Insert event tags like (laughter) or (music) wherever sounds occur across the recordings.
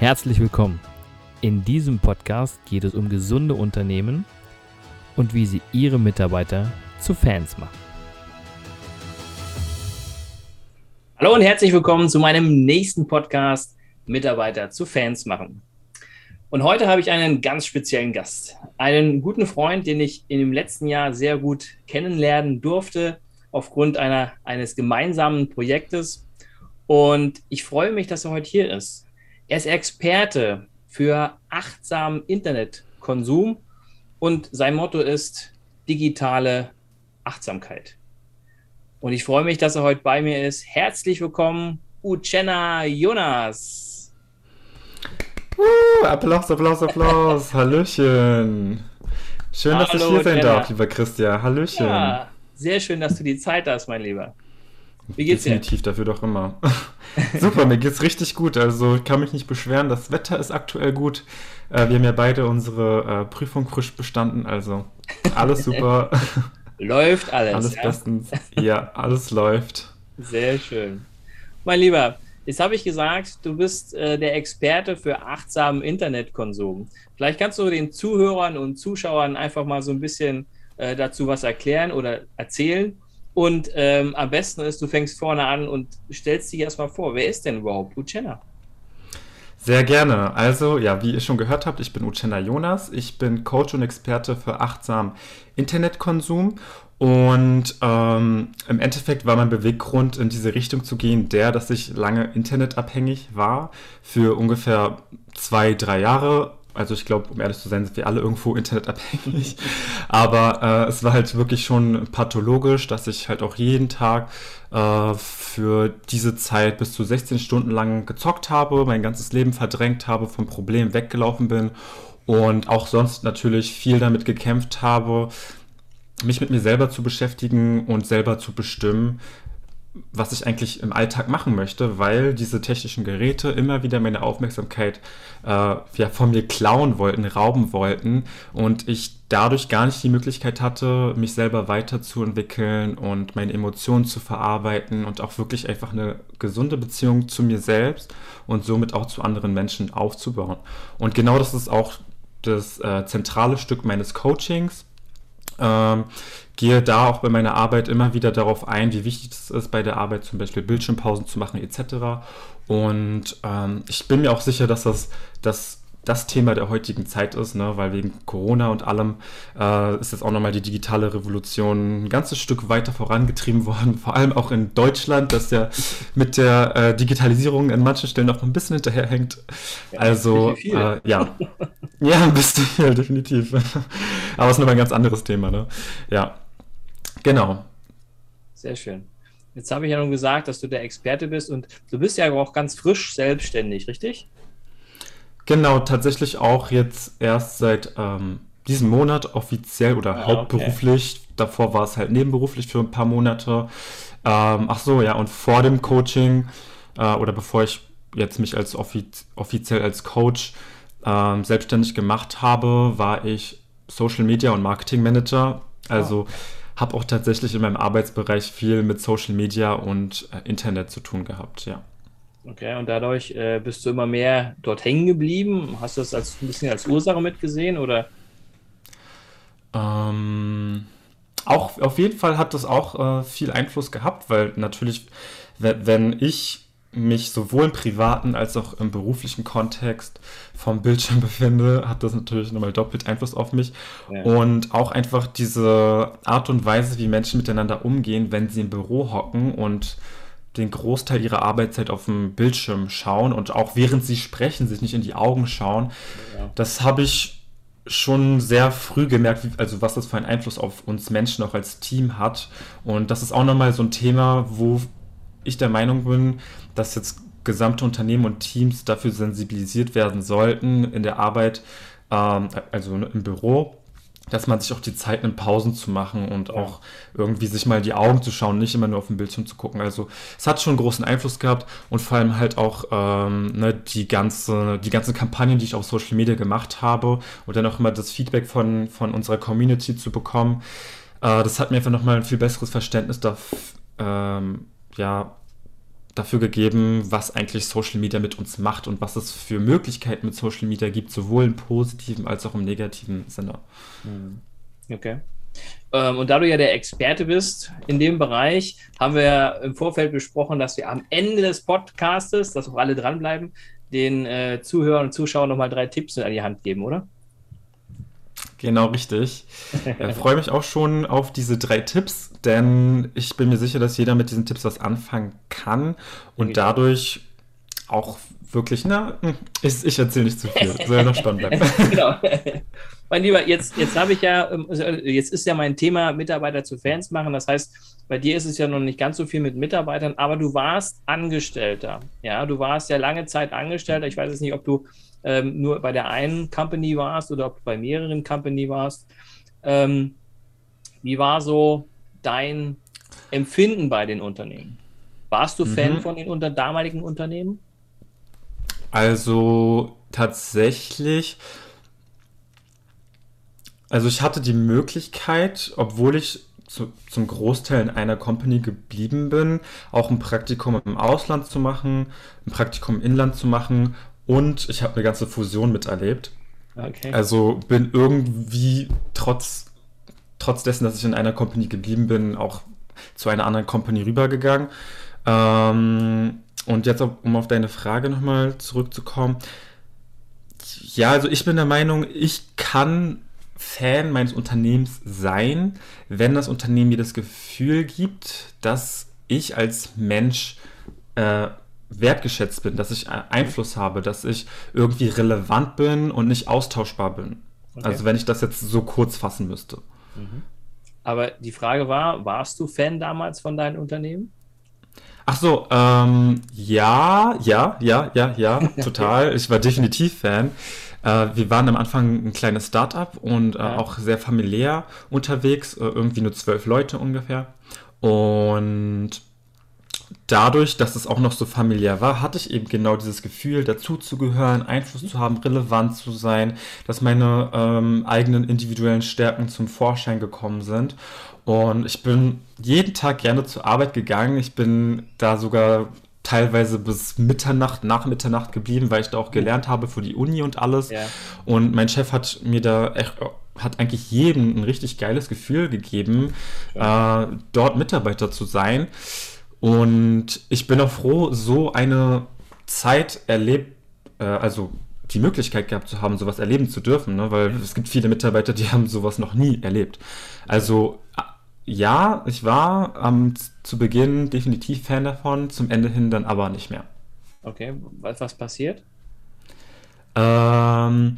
Herzlich willkommen. In diesem Podcast geht es um gesunde Unternehmen und wie sie ihre Mitarbeiter zu Fans machen. Hallo und herzlich willkommen zu meinem nächsten Podcast Mitarbeiter zu Fans machen. Und heute habe ich einen ganz speziellen Gast, einen guten Freund, den ich in dem letzten Jahr sehr gut kennenlernen durfte aufgrund einer, eines gemeinsamen Projektes. Und ich freue mich, dass er heute hier ist. Er ist Experte für achtsamen Internetkonsum und sein Motto ist digitale Achtsamkeit. Und ich freue mich, dass er heute bei mir ist. Herzlich willkommen, Uchenna Jonas. Uh, Applaus, Applaus, Applaus. (laughs) Hallöchen. Schön, dass Hallo, ich hier sein darf, lieber Christian. Hallöchen. Ja, sehr schön, dass du die Zeit hast, mein Lieber. Wie geht's dir? Definitiv, dafür doch immer. (laughs) Super, mir geht's richtig gut. Also ich kann mich nicht beschweren. Das Wetter ist aktuell gut. Äh, wir haben ja beide unsere äh, Prüfung frisch bestanden. Also alles (laughs) super. läuft alles. Alles ja? bestens. Ja, alles läuft. Sehr schön. Mein Lieber, jetzt habe ich gesagt, du bist äh, der Experte für achtsamen Internetkonsum. Vielleicht kannst du den Zuhörern und Zuschauern einfach mal so ein bisschen äh, dazu was erklären oder erzählen und ähm, am besten ist, du fängst vorne an und stellst dich erstmal vor. Wer ist denn überhaupt Uchenna? Sehr gerne. Also, ja, wie ihr schon gehört habt, ich bin Uchenna Jonas. Ich bin Coach und Experte für achtsamen Internetkonsum. Und ähm, im Endeffekt war mein Beweggrund, in diese Richtung zu gehen, der, dass ich lange internetabhängig war, für ungefähr zwei, drei Jahre also ich glaube, um ehrlich zu sein, sind wir alle irgendwo (laughs) internetabhängig. Aber äh, es war halt wirklich schon pathologisch, dass ich halt auch jeden Tag äh, für diese Zeit bis zu 16 Stunden lang gezockt habe, mein ganzes Leben verdrängt habe, vom Problem weggelaufen bin und auch sonst natürlich viel damit gekämpft habe, mich mit mir selber zu beschäftigen und selber zu bestimmen, was ich eigentlich im Alltag machen möchte, weil diese technischen Geräte immer wieder meine Aufmerksamkeit äh, ja, von mir klauen wollten, rauben wollten und ich dadurch gar nicht die Möglichkeit hatte, mich selber weiterzuentwickeln und meine Emotionen zu verarbeiten und auch wirklich einfach eine gesunde Beziehung zu mir selbst und somit auch zu anderen Menschen aufzubauen. Und genau das ist auch das äh, zentrale Stück meines Coachings. Ähm, gehe da auch bei meiner Arbeit immer wieder darauf ein, wie wichtig es ist, bei der Arbeit zum Beispiel Bildschirmpausen zu machen etc. Und ähm, ich bin mir auch sicher, dass das, das das Thema der heutigen Zeit ist, ne? weil wegen Corona und allem äh, ist jetzt auch nochmal die digitale Revolution ein ganzes Stück weiter vorangetrieben worden, vor allem auch in Deutschland, dass ja mit der äh, Digitalisierung an manchen Stellen noch ein bisschen hinterherhängt. Ja, also äh, ja, ja, ein bisschen (laughs) viel, definitiv. Aber es ist nochmal ein ganz anderes Thema. Ne? Ja, Genau. Sehr schön. Jetzt habe ich ja nun gesagt, dass du der Experte bist und du bist ja auch ganz frisch selbstständig, richtig? Genau, tatsächlich auch jetzt erst seit ähm, diesem Monat offiziell oder ah, hauptberuflich. Okay. Davor war es halt nebenberuflich für ein paar Monate. Ähm, ach so, ja, und vor dem Coaching äh, oder bevor ich jetzt mich als offiz offiziell als Coach ähm, selbstständig gemacht habe, war ich Social Media und Marketing Manager. Also oh habe auch tatsächlich in meinem Arbeitsbereich viel mit Social Media und äh, Internet zu tun gehabt, ja. Okay, und dadurch äh, bist du immer mehr dort hängen geblieben. Hast du das als, ein bisschen als Ursache mitgesehen oder? Ähm, auch auf jeden Fall hat das auch äh, viel Einfluss gehabt, weil natürlich, wenn ich mich sowohl im privaten als auch im beruflichen Kontext vom Bildschirm (laughs) befinde, hat das natürlich nochmal doppelt Einfluss auf mich. Ja. Und auch einfach diese Art und Weise, wie Menschen miteinander umgehen, wenn sie im Büro hocken und den Großteil ihrer Arbeitszeit auf dem Bildschirm schauen und auch während sie sprechen, sich nicht in die Augen schauen. Ja. Das habe ich schon sehr früh gemerkt, also was das für einen Einfluss auf uns Menschen auch als Team hat. Und das ist auch nochmal so ein Thema, wo ich der Meinung bin, dass jetzt gesamte Unternehmen und Teams dafür sensibilisiert werden sollten in der Arbeit, ähm, also im Büro, dass man sich auch die Zeit nimmt, Pausen zu machen und auch irgendwie sich mal die Augen zu schauen, nicht immer nur auf den Bildschirm zu gucken. Also es hat schon großen Einfluss gehabt und vor allem halt auch ähm, ne, die, ganze, die ganzen Kampagnen, die ich auf Social Media gemacht habe und dann auch immer das Feedback von, von unserer Community zu bekommen. Äh, das hat mir einfach nochmal ein viel besseres Verständnis dafür, ähm, ja, dafür gegeben, was eigentlich Social Media mit uns macht und was es für Möglichkeiten mit Social Media gibt, sowohl im positiven als auch im negativen Sinne. Hm. Okay. Ähm, und da du ja der Experte bist in dem Bereich, haben wir im Vorfeld besprochen, dass wir am Ende des Podcastes, dass auch alle dranbleiben, den äh, Zuhörern und Zuschauern nochmal drei Tipps an die Hand geben, oder? Genau, richtig. Ich (laughs) äh, freue mich auch schon auf diese drei Tipps, denn ich bin mir sicher, dass jeder mit diesen Tipps was anfangen kann und dadurch auch wirklich, na, hm, ich, ich erzähle nicht zu viel, soll noch spannend bleiben. (laughs) genau. Mein Lieber, jetzt, jetzt habe ich ja, ähm, also, jetzt ist ja mein Thema Mitarbeiter zu Fans machen. Das heißt, bei dir ist es ja noch nicht ganz so viel mit Mitarbeitern, aber du warst Angestellter. Ja, du warst ja lange Zeit Angestellter. Ich weiß jetzt nicht, ob du ähm, nur bei der einen Company warst oder ob du bei mehreren Company warst. Ähm, wie war so dein Empfinden bei den Unternehmen? Warst du Fan mhm. von den unter damaligen Unternehmen? Also tatsächlich, also ich hatte die Möglichkeit, obwohl ich zu, zum Großteil in einer Company geblieben bin, auch ein Praktikum im Ausland zu machen, ein Praktikum im Inland zu machen und ich habe eine ganze Fusion miterlebt. Okay. Also bin irgendwie trotz, trotz dessen, dass ich in einer Company geblieben bin, auch zu einer anderen Company rübergegangen. Ähm, und jetzt, um auf deine Frage nochmal zurückzukommen. Ja, also ich bin der Meinung, ich kann Fan meines Unternehmens sein, wenn das Unternehmen mir das Gefühl gibt, dass ich als Mensch äh, wertgeschätzt bin, dass ich Einfluss habe, dass ich irgendwie relevant bin und nicht austauschbar bin. Okay. Also wenn ich das jetzt so kurz fassen müsste. Mhm. Aber die Frage war, warst du Fan damals von deinem Unternehmen? Ach so, ähm, ja, ja, ja, ja, ja, (laughs) total. Ich war definitiv Fan. Äh, wir waren am Anfang ein kleines Startup und äh, ja. auch sehr familiär unterwegs, äh, irgendwie nur zwölf Leute ungefähr. Und dadurch, dass es auch noch so familiär war, hatte ich eben genau dieses Gefühl, dazuzugehören, Einfluss zu haben, relevant zu sein, dass meine ähm, eigenen individuellen Stärken zum Vorschein gekommen sind. Und ich bin jeden Tag gerne zur Arbeit gegangen. Ich bin da sogar teilweise bis Mitternacht, nach Mitternacht geblieben, weil ich da auch gelernt habe für die Uni und alles. Ja. Und mein Chef hat mir da echt, hat eigentlich jedem ein richtig geiles Gefühl gegeben, äh, dort Mitarbeiter zu sein. Und ich bin auch froh, so eine Zeit erlebt, äh, also die Möglichkeit gehabt zu haben, sowas erleben zu dürfen, ne? weil es gibt viele Mitarbeiter, die haben sowas noch nie erlebt. Also ja, ich war ähm, zu Beginn definitiv Fan davon, zum Ende hin dann aber nicht mehr. Okay, was, was passiert? Ähm,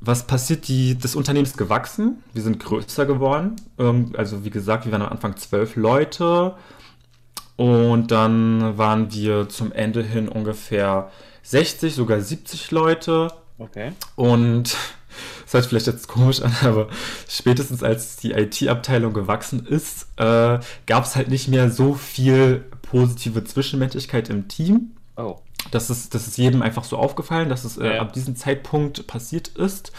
was passiert? Die, das Unternehmen ist gewachsen, wir sind größer geworden. Ähm, also wie gesagt, wir waren am Anfang zwölf Leute und dann waren wir zum Ende hin ungefähr 60, sogar 70 Leute. Okay. Und das hört vielleicht jetzt komisch an, (laughs) aber spätestens als die IT-Abteilung gewachsen ist, äh, gab es halt nicht mehr so viel positive Zwischenmenschlichkeit im Team. Oh. Das ist, das ist jedem einfach so aufgefallen, dass es äh, ja. ab diesem Zeitpunkt passiert ist.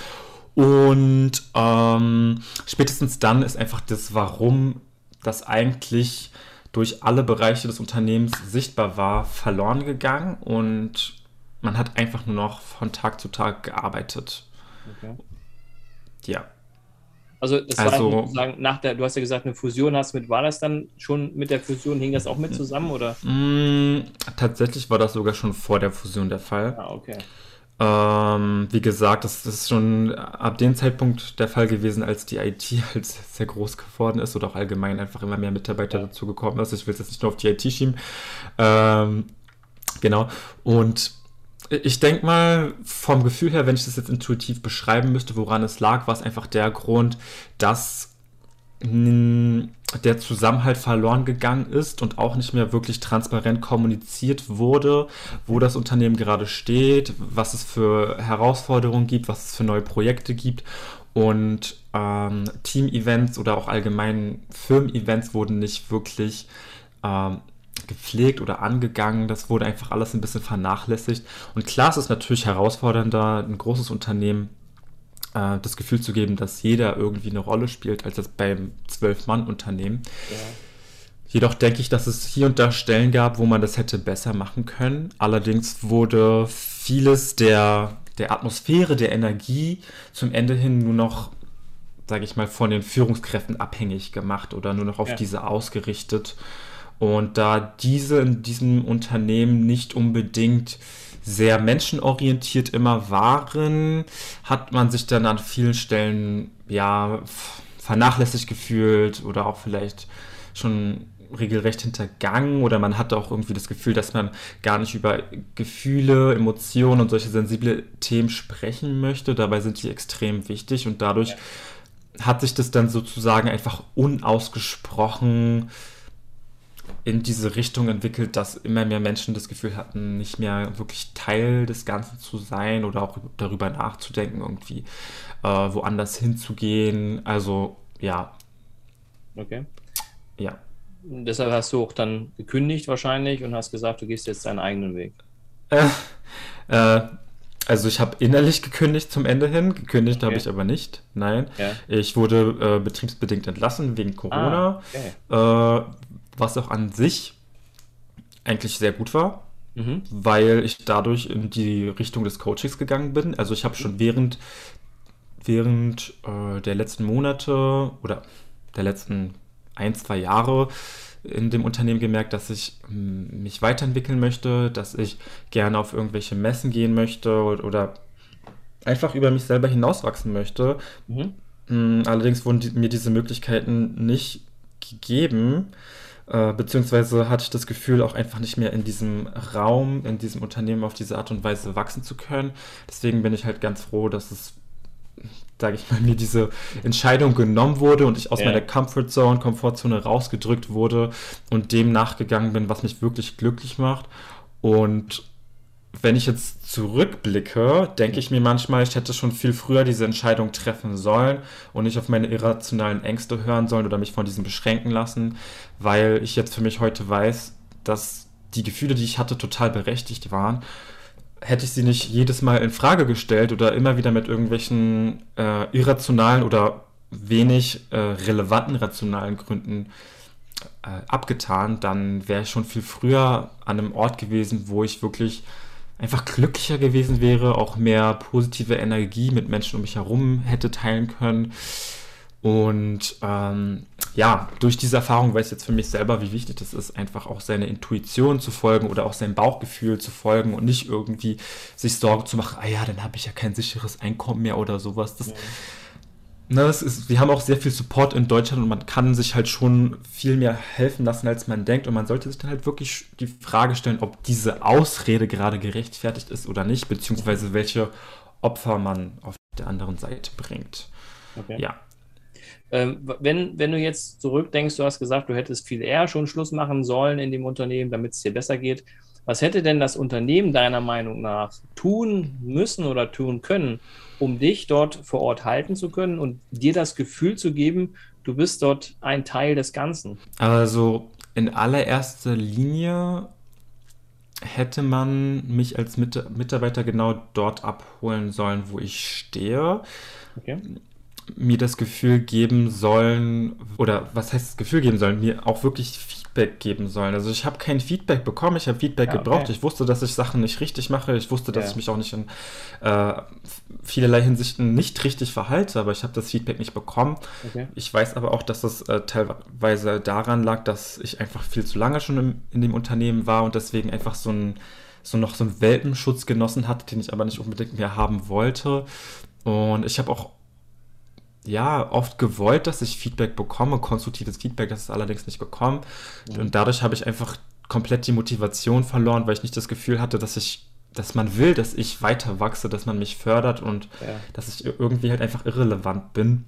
Und ähm, spätestens dann ist einfach das Warum das eigentlich durch alle Bereiche des Unternehmens sichtbar war, verloren gegangen und man hat einfach nur noch von Tag zu Tag gearbeitet. Okay. Ja. Also das also, war sozusagen nach der, du hast ja gesagt, eine Fusion hast mit, war das dann schon mit der Fusion, hing das auch mit zusammen oder? Mh, mm, tatsächlich war das sogar schon vor der Fusion der Fall. Ah, okay. Ähm, wie gesagt, das, das, ist schon ab dem Zeitpunkt der Fall gewesen, als die IT (laughs) halt sehr groß geworden ist oder auch allgemein einfach immer mehr Mitarbeiter ja. dazu gekommen ist. Ich will es jetzt nicht nur auf die IT schieben. Ähm, genau. Und ich denke mal, vom Gefühl her, wenn ich das jetzt intuitiv beschreiben müsste, woran es lag, war es einfach der Grund, dass der Zusammenhalt verloren gegangen ist und auch nicht mehr wirklich transparent kommuniziert wurde, wo das Unternehmen gerade steht, was es für Herausforderungen gibt, was es für neue Projekte gibt. Und ähm, Team-Events oder auch allgemein Firmen-Events wurden nicht wirklich ähm, gepflegt oder angegangen. Das wurde einfach alles ein bisschen vernachlässigt. Und klar, es ist natürlich herausfordernder, ein großes Unternehmen äh, das Gefühl zu geben, dass jeder irgendwie eine Rolle spielt, als das beim Zwölf-Mann-Unternehmen. Jedoch denke ich, dass es hier und da Stellen gab, wo man das hätte besser machen können. Allerdings wurde vieles der, der Atmosphäre, der Energie zum Ende hin nur noch, sage ich mal, von den Führungskräften abhängig gemacht oder nur noch auf ja. diese ausgerichtet. Und da diese in diesem Unternehmen nicht unbedingt sehr menschenorientiert immer waren, hat man sich dann an vielen Stellen ja vernachlässigt gefühlt oder auch vielleicht schon regelrecht hintergangen oder man hatte auch irgendwie das Gefühl, dass man gar nicht über Gefühle, Emotionen und solche sensible Themen sprechen möchte. Dabei sind die extrem wichtig und dadurch ja. hat sich das dann sozusagen einfach unausgesprochen in diese Richtung entwickelt, dass immer mehr Menschen das Gefühl hatten, nicht mehr wirklich Teil des Ganzen zu sein oder auch darüber nachzudenken, irgendwie äh, woanders hinzugehen. Also ja. Okay. Ja. Deshalb hast du auch dann gekündigt wahrscheinlich und hast gesagt, du gehst jetzt deinen eigenen Weg. Äh, äh, also ich habe innerlich gekündigt zum Ende hin, gekündigt okay. habe ich aber nicht. Nein. Ja. Ich wurde äh, betriebsbedingt entlassen wegen Corona, ah, okay. Was auch an sich eigentlich sehr gut war, mhm. weil ich dadurch in die Richtung des Coachings gegangen bin. Also ich habe schon während, während äh, der letzten Monate oder der letzten ein, zwei Jahre in dem Unternehmen gemerkt, dass ich mich weiterentwickeln möchte, dass ich gerne auf irgendwelche Messen gehen möchte oder einfach über mich selber hinauswachsen möchte. Mhm. Hm, allerdings wurden die, mir diese Möglichkeiten nicht gegeben, äh, beziehungsweise hatte ich das Gefühl, auch einfach nicht mehr in diesem Raum, in diesem Unternehmen auf diese Art und Weise wachsen zu können. Deswegen bin ich halt ganz froh, dass es sage ich mal, mir diese Entscheidung genommen wurde und ich aus ja. meiner Comfortzone, Komfortzone rausgedrückt wurde und dem nachgegangen bin, was mich wirklich glücklich macht. Und wenn ich jetzt zurückblicke, denke ich mir manchmal, ich hätte schon viel früher diese Entscheidung treffen sollen und nicht auf meine irrationalen Ängste hören sollen oder mich von diesen beschränken lassen, weil ich jetzt für mich heute weiß, dass die Gefühle, die ich hatte, total berechtigt waren. Hätte ich sie nicht jedes Mal in Frage gestellt oder immer wieder mit irgendwelchen äh, irrationalen oder wenig äh, relevanten rationalen Gründen äh, abgetan, dann wäre ich schon viel früher an einem Ort gewesen, wo ich wirklich einfach glücklicher gewesen wäre, auch mehr positive Energie mit Menschen um mich herum hätte teilen können. Und ähm, ja, durch diese Erfahrung weiß ich jetzt für mich selber, wie wichtig das ist, einfach auch seine Intuition zu folgen oder auch seinem Bauchgefühl zu folgen und nicht irgendwie sich Sorgen zu machen, ah ja, dann habe ich ja kein sicheres Einkommen mehr oder sowas. Das, ja. Ne, das ist, wir haben auch sehr viel Support in Deutschland und man kann sich halt schon viel mehr helfen lassen, als man denkt. Und man sollte sich dann halt wirklich die Frage stellen, ob diese Ausrede gerade gerechtfertigt ist oder nicht, beziehungsweise welche Opfer man auf der anderen Seite bringt. Okay. Ja. Ähm, wenn, wenn du jetzt zurückdenkst, du hast gesagt, du hättest viel eher schon Schluss machen sollen in dem Unternehmen, damit es dir besser geht. Was hätte denn das Unternehmen deiner Meinung nach tun müssen oder tun können, um dich dort vor Ort halten zu können und dir das Gefühl zu geben, du bist dort ein Teil des Ganzen? Also in allererster Linie hätte man mich als Mitarbeiter genau dort abholen sollen, wo ich stehe. Okay mir das Gefühl geben sollen, oder was heißt das Gefühl geben sollen, mir auch wirklich Feedback geben sollen. Also ich habe kein Feedback bekommen, ich habe Feedback ja, gebraucht. Okay. Ich wusste, dass ich Sachen nicht richtig mache. Ich wusste, dass ja. ich mich auch nicht in äh, vielerlei Hinsichten nicht richtig verhalte, aber ich habe das Feedback nicht bekommen. Okay. Ich weiß aber auch, dass das äh, teilweise daran lag, dass ich einfach viel zu lange schon im, in dem Unternehmen war und deswegen einfach so ein so noch so einen Welpenschutz genossen hatte, den ich aber nicht unbedingt mehr haben wollte. Und ich habe auch ja, oft gewollt, dass ich Feedback bekomme, konstruktives Feedback, das ist allerdings nicht gekommen. Mhm. Und dadurch habe ich einfach komplett die Motivation verloren, weil ich nicht das Gefühl hatte, dass ich, dass man will, dass ich weiter wachse, dass man mich fördert und ja. dass ich irgendwie halt einfach irrelevant bin.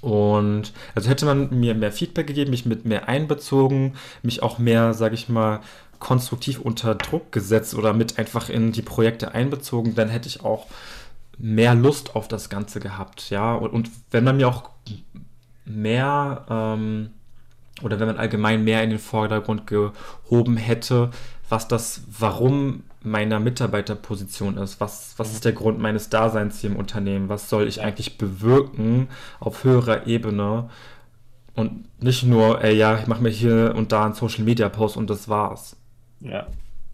Und also hätte man mir mehr Feedback gegeben, mich mit mehr einbezogen, mich auch mehr, sage ich mal, konstruktiv unter Druck gesetzt oder mit einfach in die Projekte einbezogen, dann hätte ich auch mehr Lust auf das Ganze gehabt, ja. Und, und wenn man mir auch mehr ähm, oder wenn man allgemein mehr in den Vordergrund gehoben hätte, was das Warum meiner Mitarbeiterposition ist, was, was ist der Grund meines Daseins hier im Unternehmen, was soll ich eigentlich bewirken auf höherer Ebene, Und nicht nur, ey, ja, ich mache mir hier und da einen Social Media Post und das war's. Ja,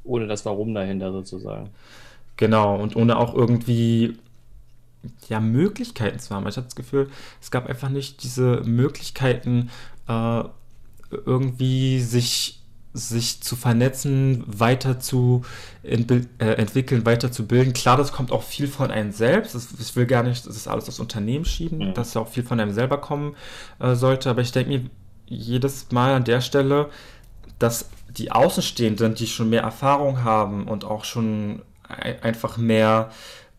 ohne das Warum dahinter sozusagen. Genau, und ohne auch irgendwie ja, Möglichkeiten zu haben. Ich hatte das Gefühl, es gab einfach nicht diese Möglichkeiten, äh, irgendwie sich, sich zu vernetzen, weiter zu ent äh, entwickeln, weiter zu bilden. Klar, das kommt auch viel von einem selbst. Das, ich will gar nicht das ist alles aufs Unternehmen schieben, mhm. dass ja auch viel von einem selber kommen äh, sollte. Aber ich denke mir jedes Mal an der Stelle, dass die Außenstehenden, die schon mehr Erfahrung haben und auch schon einfach mehr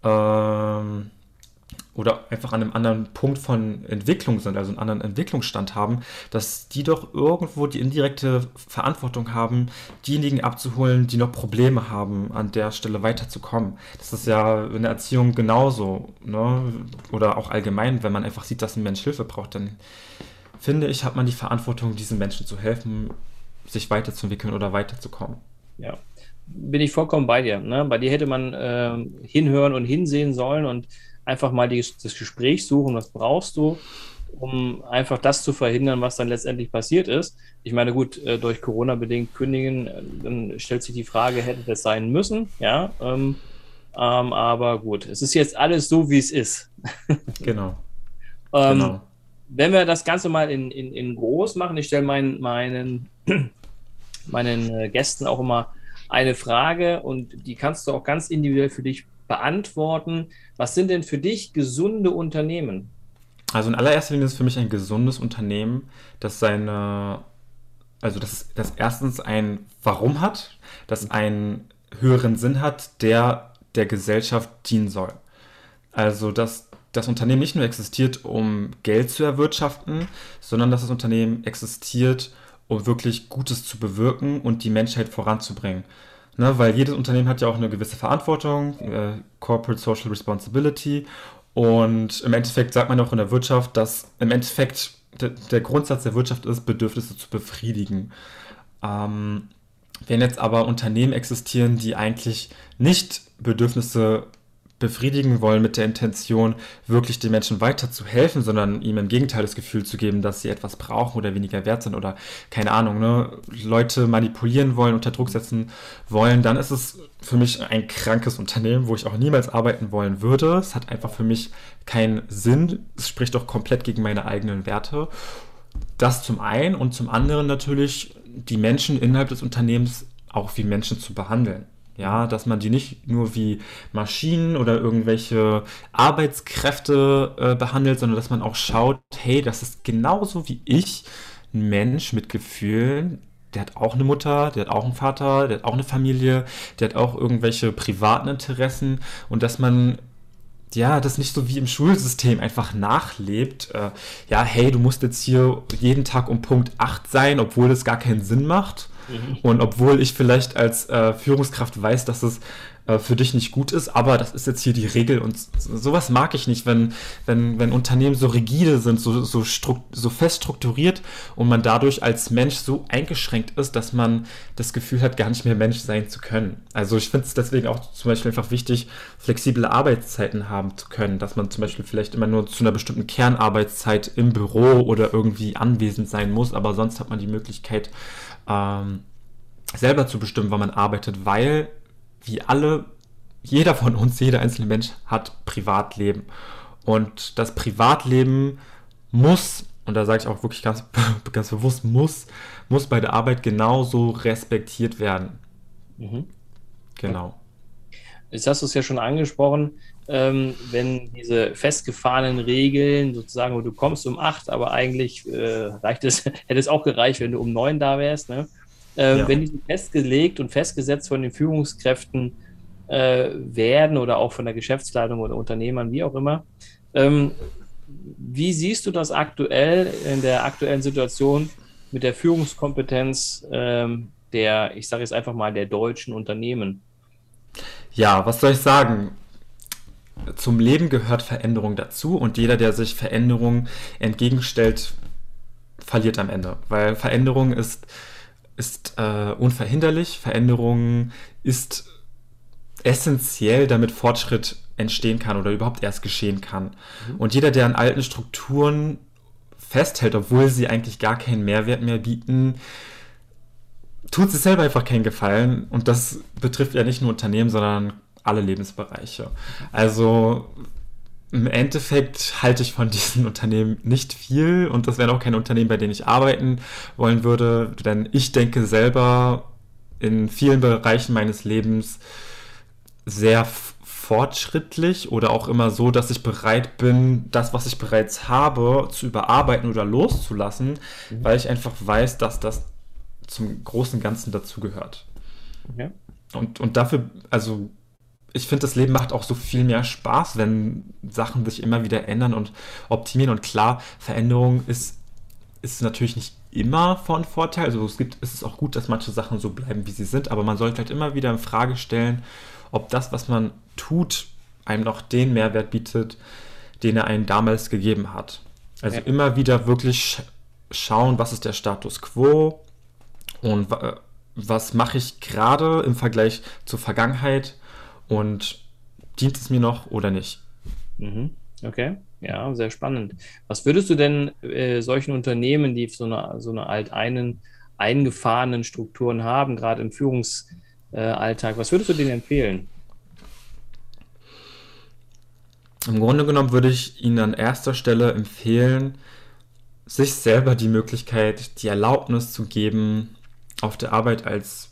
ähm, oder einfach an einem anderen Punkt von Entwicklung sind, also einen anderen Entwicklungsstand haben, dass die doch irgendwo die indirekte Verantwortung haben, diejenigen abzuholen, die noch Probleme haben, an der Stelle weiterzukommen. Das ist ja in der Erziehung genauso, ne? oder auch allgemein, wenn man einfach sieht, dass ein Mensch Hilfe braucht, dann finde ich, hat man die Verantwortung, diesen Menschen zu helfen, sich weiterzuentwickeln oder weiterzukommen. Ja, bin ich vollkommen bei dir. Ne? Bei dir hätte man äh, hinhören und hinsehen sollen und einfach mal die, das Gespräch suchen, was brauchst du, um einfach das zu verhindern, was dann letztendlich passiert ist. Ich meine, gut, äh, durch Corona bedingt kündigen, äh, dann stellt sich die Frage, hätte das sein müssen, ja. Ähm, ähm, aber gut, es ist jetzt alles so, wie es ist. (laughs) genau. ähm, genau. Wenn wir das Ganze mal in, in, in groß machen, ich stelle meinen, meinen, (clears throat) meinen äh, Gästen auch immer eine Frage und die kannst du auch ganz individuell für dich beantworten. Was sind denn für dich gesunde Unternehmen? Also in allererster Linie ist für mich ein gesundes Unternehmen, das seine, also das, das erstens ein Warum hat, das einen höheren Sinn hat, der der Gesellschaft dienen soll. Also dass das Unternehmen nicht nur existiert, um Geld zu erwirtschaften, sondern dass das Unternehmen existiert, um wirklich Gutes zu bewirken und die Menschheit voranzubringen. Ne, weil jedes Unternehmen hat ja auch eine gewisse Verantwortung, äh, Corporate Social Responsibility. Und im Endeffekt sagt man auch in der Wirtschaft, dass im Endeffekt de der Grundsatz der Wirtschaft ist, Bedürfnisse zu befriedigen. Ähm, wenn jetzt aber Unternehmen existieren, die eigentlich nicht Bedürfnisse befriedigen wollen mit der Intention, wirklich den Menschen weiterzuhelfen, sondern ihm im Gegenteil das Gefühl zu geben, dass sie etwas brauchen oder weniger wert sind oder keine Ahnung, ne, Leute manipulieren wollen, unter Druck setzen wollen, dann ist es für mich ein krankes Unternehmen, wo ich auch niemals arbeiten wollen würde. Es hat einfach für mich keinen Sinn. Es spricht doch komplett gegen meine eigenen Werte. Das zum einen und zum anderen natürlich die Menschen innerhalb des Unternehmens auch wie Menschen zu behandeln. Ja, dass man die nicht nur wie Maschinen oder irgendwelche Arbeitskräfte äh, behandelt, sondern dass man auch schaut, hey, das ist genauso wie ich, ein Mensch mit Gefühlen, der hat auch eine Mutter, der hat auch einen Vater, der hat auch eine Familie, der hat auch irgendwelche privaten Interessen und dass man ja, das nicht so wie im Schulsystem einfach nachlebt. Äh, ja, hey, du musst jetzt hier jeden Tag um Punkt 8 sein, obwohl das gar keinen Sinn macht. Und obwohl ich vielleicht als äh, Führungskraft weiß, dass es äh, für dich nicht gut ist, aber das ist jetzt hier die Regel und sowas mag ich nicht, wenn, wenn, wenn Unternehmen so rigide sind, so, so, so fest strukturiert und man dadurch als Mensch so eingeschränkt ist, dass man das Gefühl hat, gar nicht mehr Mensch sein zu können. Also ich finde es deswegen auch zum Beispiel einfach wichtig, flexible Arbeitszeiten haben zu können, dass man zum Beispiel vielleicht immer nur zu einer bestimmten Kernarbeitszeit im Büro oder irgendwie anwesend sein muss, aber sonst hat man die Möglichkeit, ähm, selber zu bestimmen, wann man arbeitet, weil wie alle, jeder von uns, jeder einzelne Mensch hat Privatleben. Und das Privatleben muss, und da sage ich auch wirklich ganz, (laughs) ganz bewusst, muss, muss bei der Arbeit genauso respektiert werden. Mhm. Genau. Jetzt hast du es ja schon angesprochen, ähm, wenn diese festgefahrenen Regeln sozusagen, wo du kommst um acht, aber eigentlich äh, reicht es, (laughs) hätte es auch gereicht, wenn du um neun da wärst, ne? Äh, ja. wenn die festgelegt und festgesetzt von den Führungskräften äh, werden oder auch von der Geschäftsleitung oder Unternehmern, wie auch immer. Ähm, wie siehst du das aktuell in der aktuellen Situation mit der Führungskompetenz ähm, der, ich sage jetzt einfach mal, der deutschen Unternehmen? Ja, was soll ich sagen? Zum Leben gehört Veränderung dazu und jeder, der sich Veränderung entgegenstellt, verliert am Ende, weil Veränderung ist ist äh, unverhinderlich. Veränderung ist essentiell, damit Fortschritt entstehen kann oder überhaupt erst geschehen kann. Mhm. Und jeder, der an alten Strukturen festhält, obwohl sie eigentlich gar keinen Mehrwert mehr bieten, tut sich selber einfach keinen Gefallen. Und das betrifft ja nicht nur Unternehmen, sondern alle Lebensbereiche. Also im Endeffekt halte ich von (laughs) diesen Unternehmen nicht viel und das wären auch keine Unternehmen, bei denen ich arbeiten wollen würde, denn ich denke selber in vielen Bereichen meines Lebens sehr fortschrittlich oder auch immer so, dass ich bereit bin, das, was ich bereits habe, zu überarbeiten oder loszulassen, mhm. weil ich einfach weiß, dass das zum großen Ganzen dazugehört. Ja. Und, und dafür, also ich finde, das Leben macht auch so viel mehr Spaß, wenn Sachen sich immer wieder ändern und optimieren. Und klar, Veränderung ist, ist natürlich nicht immer von Vorteil. Also es gibt, es ist auch gut, dass manche Sachen so bleiben, wie sie sind, aber man sollte halt immer wieder in Frage stellen, ob das, was man tut, einem noch den Mehrwert bietet, den er einen damals gegeben hat. Also ja. immer wieder wirklich schauen, was ist der Status quo und was mache ich gerade im Vergleich zur Vergangenheit und dient es mir noch oder nicht. Mhm. Okay, ja, sehr spannend. Was würdest du denn äh, solchen Unternehmen, die so eine, so eine alteinen, eingefahrenen Strukturen haben, gerade im Führungsalltag, äh, was würdest du denen empfehlen? Im Grunde genommen würde ich Ihnen an erster Stelle empfehlen, sich selber die Möglichkeit, die Erlaubnis zu geben, auf der Arbeit als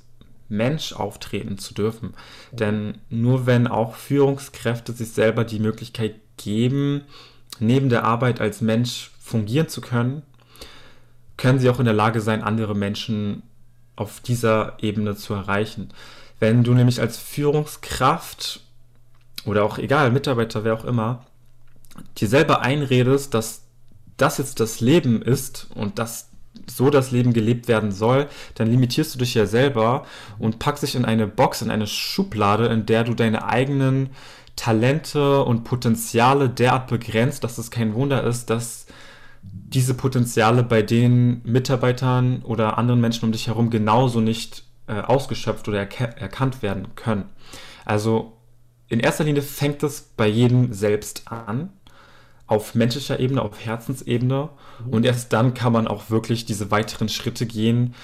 Mensch auftreten zu dürfen. Denn nur wenn auch Führungskräfte sich selber die Möglichkeit geben, neben der Arbeit als Mensch fungieren zu können, können sie auch in der Lage sein, andere Menschen auf dieser Ebene zu erreichen. Wenn du nämlich als Führungskraft oder auch egal, Mitarbeiter, wer auch immer, dir selber einredest, dass das jetzt das Leben ist und dass so das Leben gelebt werden soll, dann limitierst du dich ja selber und packst dich in eine Box, in eine Schublade, in der du deine eigenen Talente und Potenziale derart begrenzt, dass es kein Wunder ist, dass diese Potenziale bei den Mitarbeitern oder anderen Menschen um dich herum genauso nicht äh, ausgeschöpft oder erk erkannt werden können. Also in erster Linie fängt es bei jedem selbst an auf menschlicher Ebene, auf Herzensebene. Mhm. Und erst dann kann man auch wirklich diese weiteren Schritte gehen,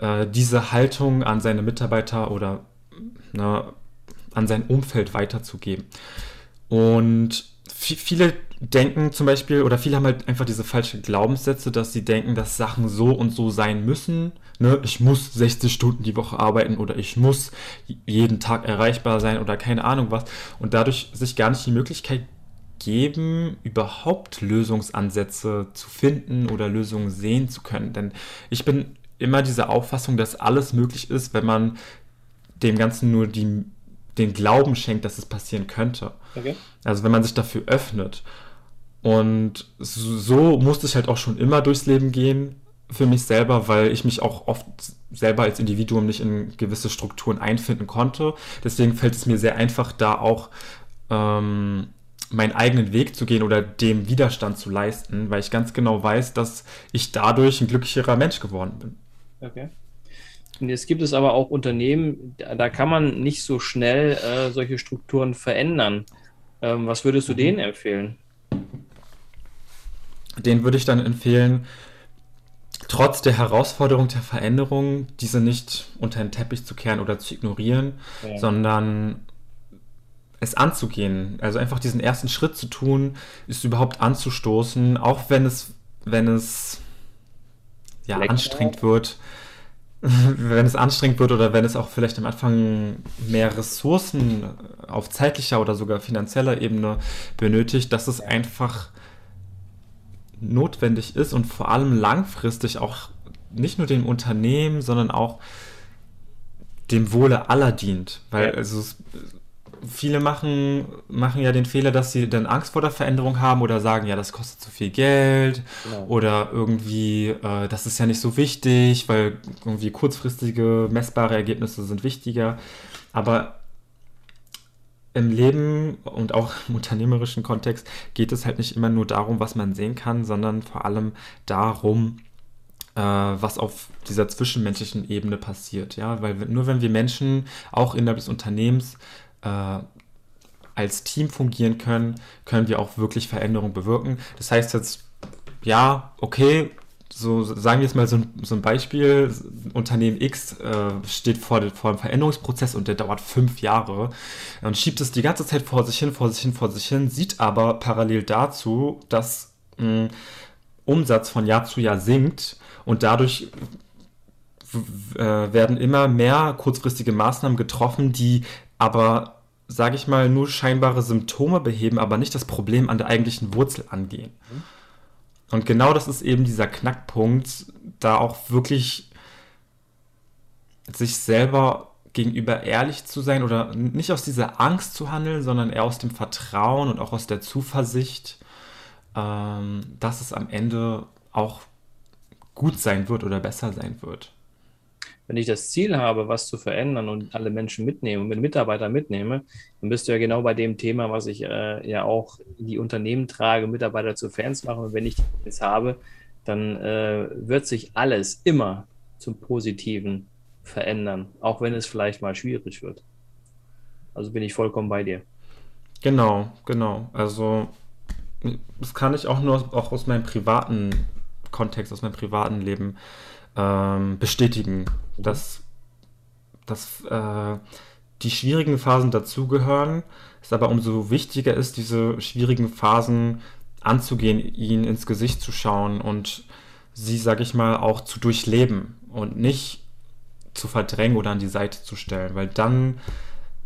äh, diese Haltung an seine Mitarbeiter oder na, ne, an sein Umfeld weiterzugeben. Und viele denken zum Beispiel, oder viele haben halt einfach diese falschen Glaubenssätze, dass sie denken, dass Sachen so und so sein müssen. Ne? Ich muss 60 Stunden die Woche arbeiten oder ich muss jeden Tag erreichbar sein oder keine Ahnung was. Und dadurch sich gar nicht die Möglichkeit geben, überhaupt Lösungsansätze zu finden oder Lösungen sehen zu können. Denn ich bin immer dieser Auffassung, dass alles möglich ist, wenn man dem Ganzen nur die, den Glauben schenkt, dass es passieren könnte. Okay. Also wenn man sich dafür öffnet. Und so, musste ich halt auch schon immer durchs Leben gehen für mich selber, weil ich mich auch oft selber als Individuum nicht in gewisse Strukturen einfinden konnte. Deswegen fällt es mir sehr einfach, da auch ähm, meinen eigenen Weg zu gehen oder dem Widerstand zu leisten, weil ich ganz genau weiß, dass ich dadurch ein glücklicherer Mensch geworden bin. Okay. Und jetzt gibt es aber auch Unternehmen, da kann man nicht so schnell äh, solche Strukturen verändern. Ähm, was würdest du mhm. denen empfehlen? Den würde ich dann empfehlen, trotz der Herausforderung der Veränderung, diese nicht unter den Teppich zu kehren oder zu ignorieren, ja. sondern es anzugehen, also einfach diesen ersten Schritt zu tun, ist überhaupt anzustoßen, auch wenn es, wenn es ja Lecker. anstrengend wird, (laughs) wenn es anstrengend wird oder wenn es auch vielleicht am Anfang mehr Ressourcen auf zeitlicher oder sogar finanzieller Ebene benötigt, dass es einfach notwendig ist und vor allem langfristig auch nicht nur dem Unternehmen, sondern auch dem Wohle aller dient. Weil also viele machen, machen ja den Fehler, dass sie dann Angst vor der Veränderung haben oder sagen, ja, das kostet zu viel Geld genau. oder irgendwie, äh, das ist ja nicht so wichtig, weil irgendwie kurzfristige, messbare Ergebnisse sind wichtiger. Aber im Leben und auch im unternehmerischen Kontext geht es halt nicht immer nur darum, was man sehen kann, sondern vor allem darum, äh, was auf dieser zwischenmenschlichen Ebene passiert. Ja, weil nur wenn wir Menschen auch innerhalb des Unternehmens äh, als Team fungieren können, können wir auch wirklich Veränderungen bewirken. Das heißt jetzt ja, okay, so sagen wir jetzt mal so ein, so ein Beispiel, Unternehmen X äh, steht vor, vor einem Veränderungsprozess und der dauert fünf Jahre und schiebt es die ganze Zeit vor sich hin, vor sich hin, vor sich hin, sieht aber parallel dazu, dass mh, Umsatz von Jahr zu Jahr sinkt und dadurch äh, werden immer mehr kurzfristige Maßnahmen getroffen, die aber sage ich mal, nur scheinbare Symptome beheben, aber nicht das Problem an der eigentlichen Wurzel angehen. Mhm. Und genau das ist eben dieser Knackpunkt, da auch wirklich sich selber gegenüber ehrlich zu sein oder nicht aus dieser Angst zu handeln, sondern eher aus dem Vertrauen und auch aus der Zuversicht, ähm, dass es am Ende auch gut sein wird oder besser sein wird wenn ich das Ziel habe, was zu verändern und alle Menschen mitnehme und mit Mitarbeitern mitnehme, dann bist du ja genau bei dem Thema, was ich äh, ja auch in die Unternehmen trage, Mitarbeiter zu Fans machen. Und wenn ich das habe, dann äh, wird sich alles immer zum Positiven verändern, auch wenn es vielleicht mal schwierig wird. Also bin ich vollkommen bei dir. Genau, genau. Also das kann ich auch nur auch aus meinem privaten Kontext, aus meinem privaten Leben ähm, bestätigen, dass, dass äh, die schwierigen Phasen dazugehören, es aber umso wichtiger ist, diese schwierigen Phasen anzugehen, ihnen ins Gesicht zu schauen und sie, sag ich mal, auch zu durchleben und nicht zu verdrängen oder an die Seite zu stellen, weil dann,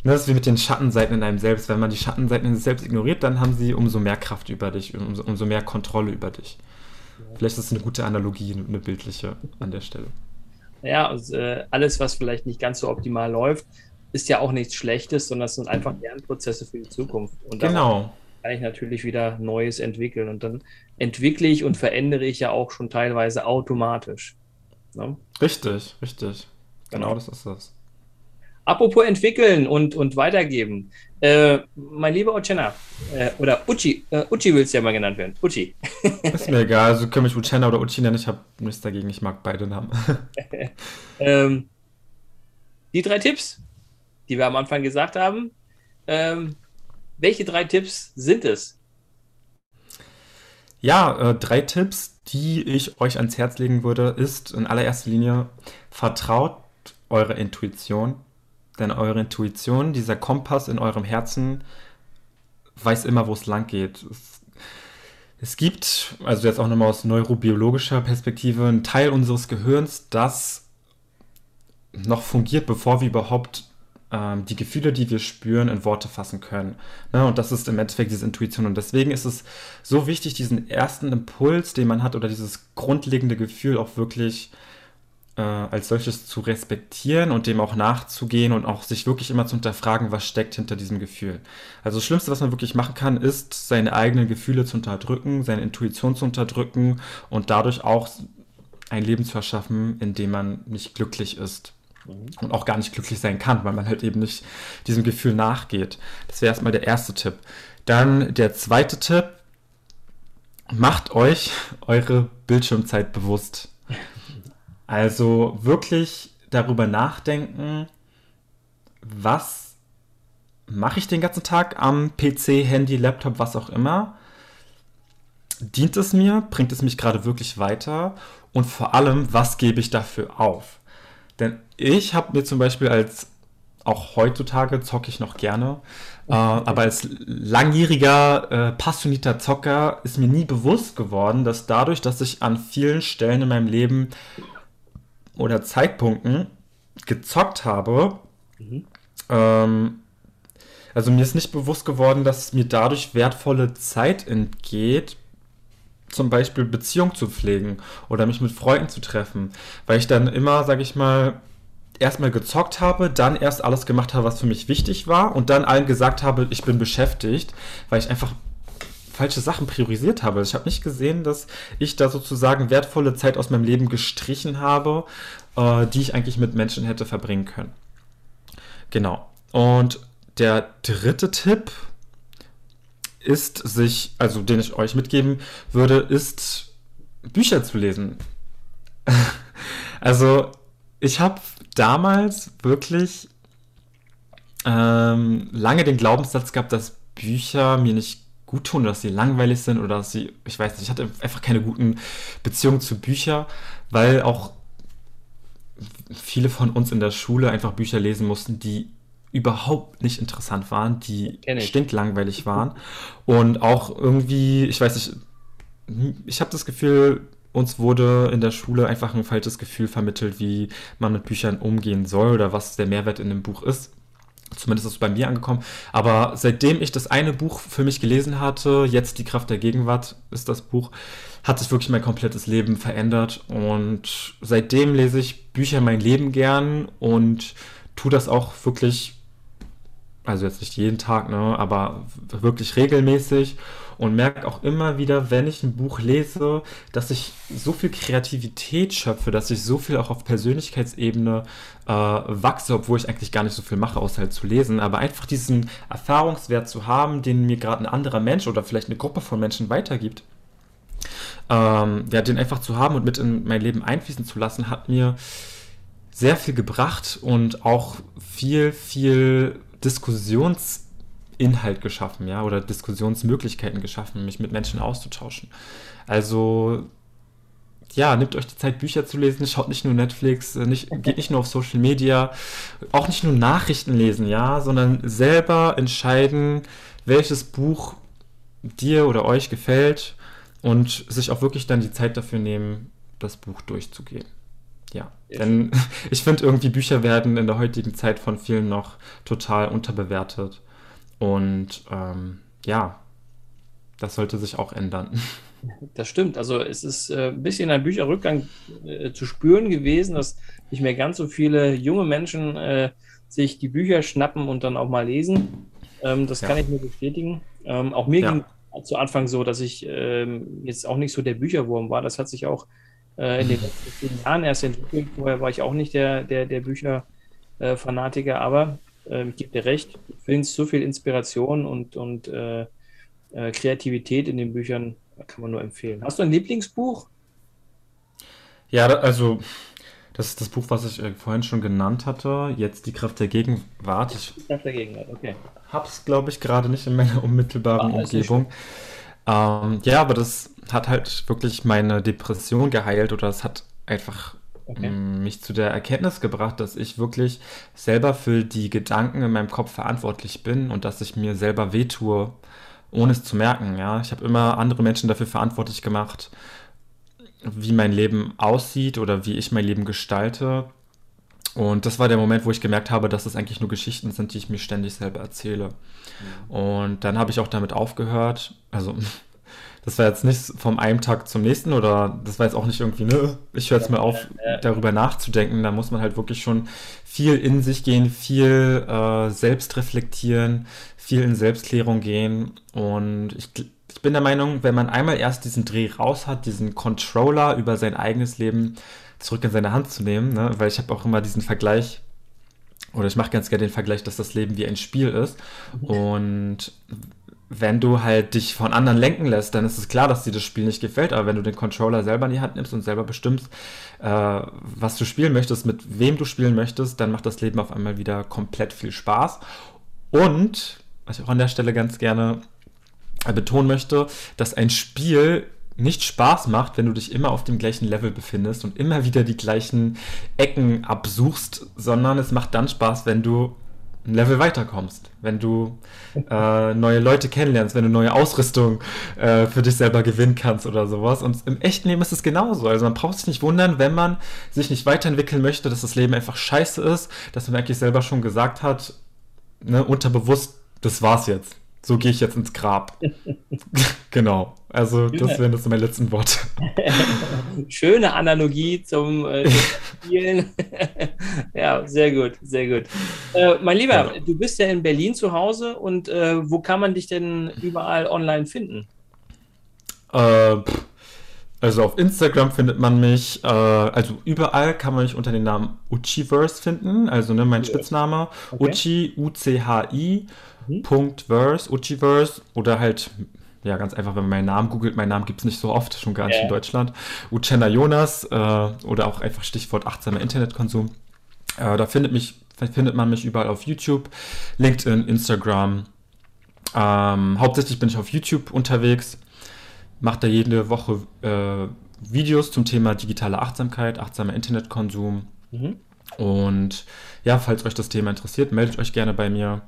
ne, das ist wie mit den Schattenseiten in einem selbst, wenn man die Schattenseiten in sich selbst ignoriert, dann haben sie umso mehr Kraft über dich, umso, umso mehr Kontrolle über dich. Vielleicht ist es eine gute Analogie, eine bildliche an der Stelle. Ja, also, äh, alles, was vielleicht nicht ganz so optimal läuft, ist ja auch nichts Schlechtes, sondern es sind einfach Lernprozesse für die Zukunft. Und genau. kann ich natürlich wieder Neues entwickeln. Und dann entwickle ich und verändere ich ja auch schon teilweise automatisch. Ne? Richtig, richtig. Genau, genau das ist das. Apropos entwickeln und, und weitergeben. Äh, mein lieber Uchenna, äh, oder Uchi, äh, Uchi will es ja mal genannt werden. Uchi. (laughs) Ist mir egal, also können mich Uchenna oder Uchi nennen, ich habe nichts dagegen, ich mag beide Namen. (laughs) ähm, die drei Tipps, die wir am Anfang gesagt haben, ähm, welche drei Tipps sind es? Ja, äh, drei Tipps, die ich euch ans Herz legen würde, ist in allererster Linie, vertraut eure Intuition denn eure Intuition, dieser Kompass in eurem Herzen, weiß immer, wo es lang geht. Es, es gibt, also jetzt auch nochmal aus neurobiologischer Perspektive, einen Teil unseres Gehirns, das noch fungiert, bevor wir überhaupt ähm, die Gefühle, die wir spüren, in Worte fassen können. Ne? Und das ist im Endeffekt diese Intuition. Und deswegen ist es so wichtig, diesen ersten Impuls, den man hat, oder dieses grundlegende Gefühl auch wirklich äh, als solches zu respektieren und dem auch nachzugehen und auch sich wirklich immer zu hinterfragen, was steckt hinter diesem Gefühl. Also das Schlimmste, was man wirklich machen kann, ist, seine eigenen Gefühle zu unterdrücken, seine Intuition zu unterdrücken und dadurch auch ein Leben zu erschaffen, in dem man nicht glücklich ist. Und auch gar nicht glücklich sein kann, weil man halt eben nicht diesem Gefühl nachgeht. Das wäre erstmal der erste Tipp. Dann der zweite Tipp. Macht euch eure Bildschirmzeit bewusst. Also wirklich darüber nachdenken, was mache ich den ganzen Tag am PC, Handy, Laptop, was auch immer. Dient es mir? Bringt es mich gerade wirklich weiter? Und vor allem, was gebe ich dafür auf? Denn ich habe mir zum Beispiel als, auch heutzutage zocke ich noch gerne, äh, aber als langjähriger, äh, passionierter Zocker ist mir nie bewusst geworden, dass dadurch, dass ich an vielen Stellen in meinem Leben oder Zeitpunkten gezockt habe, mhm. ähm, also mir ist nicht bewusst geworden, dass mir dadurch wertvolle Zeit entgeht, zum Beispiel Beziehung zu pflegen oder mich mit Freunden zu treffen, weil ich dann immer, sag ich mal, erstmal gezockt habe, dann erst alles gemacht habe, was für mich wichtig war und dann allen gesagt habe, ich bin beschäftigt, weil ich einfach falsche Sachen priorisiert habe. Ich habe nicht gesehen, dass ich da sozusagen wertvolle Zeit aus meinem Leben gestrichen habe, äh, die ich eigentlich mit Menschen hätte verbringen können. Genau. Und der dritte Tipp ist sich, also den ich euch mitgeben würde, ist Bücher zu lesen. (laughs) also ich habe damals wirklich ähm, lange den Glaubenssatz gehabt, dass Bücher mir nicht gut tun, dass sie langweilig sind oder dass sie, ich weiß nicht, ich hatte einfach keine guten Beziehungen zu Büchern, weil auch viele von uns in der Schule einfach Bücher lesen mussten, die überhaupt nicht interessant waren, die stinklangweilig waren und auch irgendwie, ich weiß nicht, ich habe das Gefühl, uns wurde in der Schule einfach ein falsches Gefühl vermittelt, wie man mit Büchern umgehen soll oder was der Mehrwert in dem Buch ist. Zumindest ist es bei mir angekommen. Aber seitdem ich das eine Buch für mich gelesen hatte, jetzt Die Kraft der Gegenwart ist das Buch, hat sich wirklich mein komplettes Leben verändert. Und seitdem lese ich Bücher mein Leben gern und tue das auch wirklich, also jetzt nicht jeden Tag, ne, aber wirklich regelmäßig und merke auch immer wieder, wenn ich ein Buch lese, dass ich so viel Kreativität schöpfe, dass ich so viel auch auf Persönlichkeitsebene äh, wachse, obwohl ich eigentlich gar nicht so viel mache, außer halt zu lesen. Aber einfach diesen Erfahrungswert zu haben, den mir gerade ein anderer Mensch oder vielleicht eine Gruppe von Menschen weitergibt, ähm, ja, den einfach zu haben und mit in mein Leben einfließen zu lassen, hat mir sehr viel gebracht und auch viel, viel Diskussions- Inhalt geschaffen, ja, oder Diskussionsmöglichkeiten geschaffen, mich mit Menschen auszutauschen. Also ja, nehmt euch die Zeit, Bücher zu lesen, schaut nicht nur Netflix, äh, nicht, geht nicht nur auf Social Media, auch nicht nur Nachrichten lesen, ja, sondern selber entscheiden, welches Buch dir oder euch gefällt und sich auch wirklich dann die Zeit dafür nehmen, das Buch durchzugehen. Ja, denn (laughs) ich finde irgendwie Bücher werden in der heutigen Zeit von vielen noch total unterbewertet. Und ähm, ja, das sollte sich auch ändern. (laughs) Das stimmt. Also es ist äh, ein bisschen ein Bücherrückgang äh, zu spüren gewesen, dass nicht mehr ganz so viele junge Menschen äh, sich die Bücher schnappen und dann auch mal lesen. Ähm, das ja. kann ich nur bestätigen. Ähm, auch mir ja. ging zu Anfang so, dass ich ähm, jetzt auch nicht so der Bücherwurm war. Das hat sich auch äh, in den (laughs) letzten Jahren erst entwickelt. Vorher war ich auch nicht der, der, der Bücherfanatiker, aber äh, ich gebe dir recht, ich finde so viel Inspiration und, und äh, äh, Kreativität in den Büchern, kann man nur empfehlen. Hast du ein Lieblingsbuch? Ja, also das ist das Buch, was ich äh, vorhin schon genannt hatte. Jetzt die Kraft der Gegenwart. Ich die Kraft der Gegenwart, okay. Hab's, glaube ich, gerade nicht in meiner unmittelbaren ah, Umgebung. Ähm, ja, aber das hat halt wirklich meine Depression geheilt oder es hat einfach okay. mich zu der Erkenntnis gebracht, dass ich wirklich selber für die Gedanken in meinem Kopf verantwortlich bin und dass ich mir selber wehtue, ohne es zu merken. Ja? Ich habe immer andere Menschen dafür verantwortlich gemacht, wie mein Leben aussieht oder wie ich mein Leben gestalte. Und das war der Moment, wo ich gemerkt habe, dass es eigentlich nur Geschichten sind, die ich mir ständig selber erzähle. Mhm. Und dann habe ich auch damit aufgehört. Also das war jetzt nicht vom einen Tag zum nächsten oder das war jetzt auch nicht irgendwie, ne, ich höre jetzt mal auf, darüber nachzudenken. Da muss man halt wirklich schon viel in sich gehen, viel äh, selbst reflektieren, viel in Selbstklärung gehen. Und ich, ich bin der Meinung, wenn man einmal erst diesen Dreh raus hat, diesen Controller über sein eigenes Leben zurück in seine Hand zu nehmen, ne, weil ich habe auch immer diesen Vergleich, oder ich mache ganz gerne den Vergleich, dass das Leben wie ein Spiel ist. Mhm. Und wenn du halt dich von anderen lenken lässt, dann ist es klar, dass dir das Spiel nicht gefällt. Aber wenn du den Controller selber in die Hand nimmst und selber bestimmst, äh, was du spielen möchtest, mit wem du spielen möchtest, dann macht das Leben auf einmal wieder komplett viel Spaß. Und, was ich auch an der Stelle ganz gerne äh, betonen möchte, dass ein Spiel nicht Spaß macht, wenn du dich immer auf dem gleichen Level befindest und immer wieder die gleichen Ecken absuchst, sondern es macht dann Spaß, wenn du ein Level weiterkommst, wenn du äh, neue Leute kennenlernst, wenn du neue Ausrüstung äh, für dich selber gewinnen kannst oder sowas. Und im echten Leben ist es genauso. Also man braucht sich nicht wundern, wenn man sich nicht weiterentwickeln möchte, dass das Leben einfach scheiße ist, dass man eigentlich selber schon gesagt hat, ne, unterbewusst, das war's jetzt so gehe ich jetzt ins Grab. (laughs) genau. Also, das wären das meine letzten Worte. (laughs) Schöne Analogie zum äh, (laughs) Spielen. (laughs) ja, sehr gut, sehr gut. Äh, mein Lieber, ja. du bist ja in Berlin zu Hause und äh, wo kann man dich denn überall online finden? Äh, also auf Instagram findet man mich, äh, also überall kann man mich unter dem Namen Uchiverse finden, also ne, mein Spitzname, okay. Uchi, U-C-H-I mhm. Verse, Uchiverse oder halt, ja, ganz einfach, wenn man meinen Namen googelt, meinen Namen gibt es nicht so oft, schon gar nicht yeah. in Deutschland. Uchenna Jonas äh, oder auch einfach Stichwort achtsamer Internetkonsum. Äh, da findet, mich, findet man mich überall auf YouTube, LinkedIn, Instagram Ähm, hauptsächlich bin ich auf YouTube unterwegs, mache da jede Woche äh, Videos zum Thema digitale Achtsamkeit, achtsamer Internetkonsum. Mhm. Und ja, falls euch das Thema interessiert, meldet euch gerne bei mir.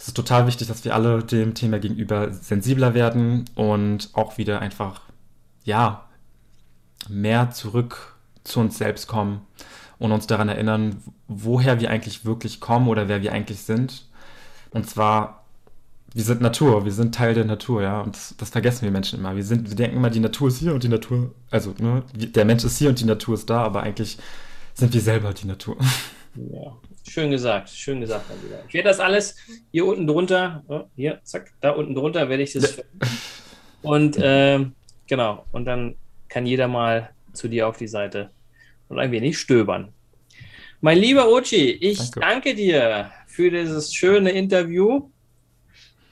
Es ist total wichtig, dass wir alle dem Thema gegenüber sensibler werden und auch wieder einfach, ja, mehr zurück zu uns selbst kommen und uns daran erinnern, woher wir eigentlich wirklich kommen oder wer wir eigentlich sind. Und zwar, wir sind Natur, wir sind Teil der Natur, ja. Und das, das vergessen wir Menschen immer. Wir, sind, wir denken immer, die Natur ist hier und die Natur, also ne, der Mensch ist hier und die Natur ist da, aber eigentlich sind wir selber die Natur. (laughs) Ja, schön gesagt, schön gesagt. Ich werde das alles hier unten drunter, oh, hier, zack, da unten drunter werde ich das. (laughs) Und äh, genau, und dann kann jeder mal zu dir auf die Seite und ein wenig stöbern. Mein lieber Ochi, ich danke, danke dir für dieses schöne Interview.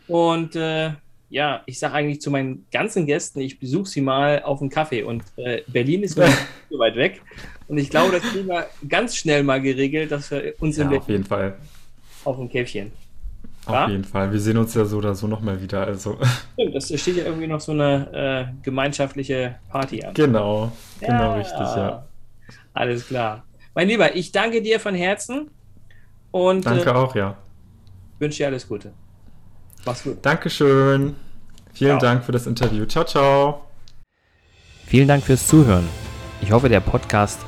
Und äh, ja, ich sage eigentlich zu meinen ganzen Gästen, ich besuche sie mal auf einen Kaffee. Und äh, Berlin ist (laughs) nicht so weit weg. Und ich glaube, das kriegen wir ganz schnell mal geregelt, dass wir uns ja, in auf jeden Fall auf ein Käffchen. Auf ja? jeden Fall. Wir sehen uns ja so oder so nochmal wieder. Also. Stimmt, das steht ja irgendwie noch so eine äh, gemeinschaftliche Party an. Genau, ja, genau richtig, ja. Alles klar. Mein Lieber, ich danke dir von Herzen und danke äh, auch, ja. Wünsche dir alles Gute. Mach's gut. Dankeschön. Vielen ciao. Dank für das Interview. Ciao, ciao. Vielen Dank fürs Zuhören. Ich hoffe, der Podcast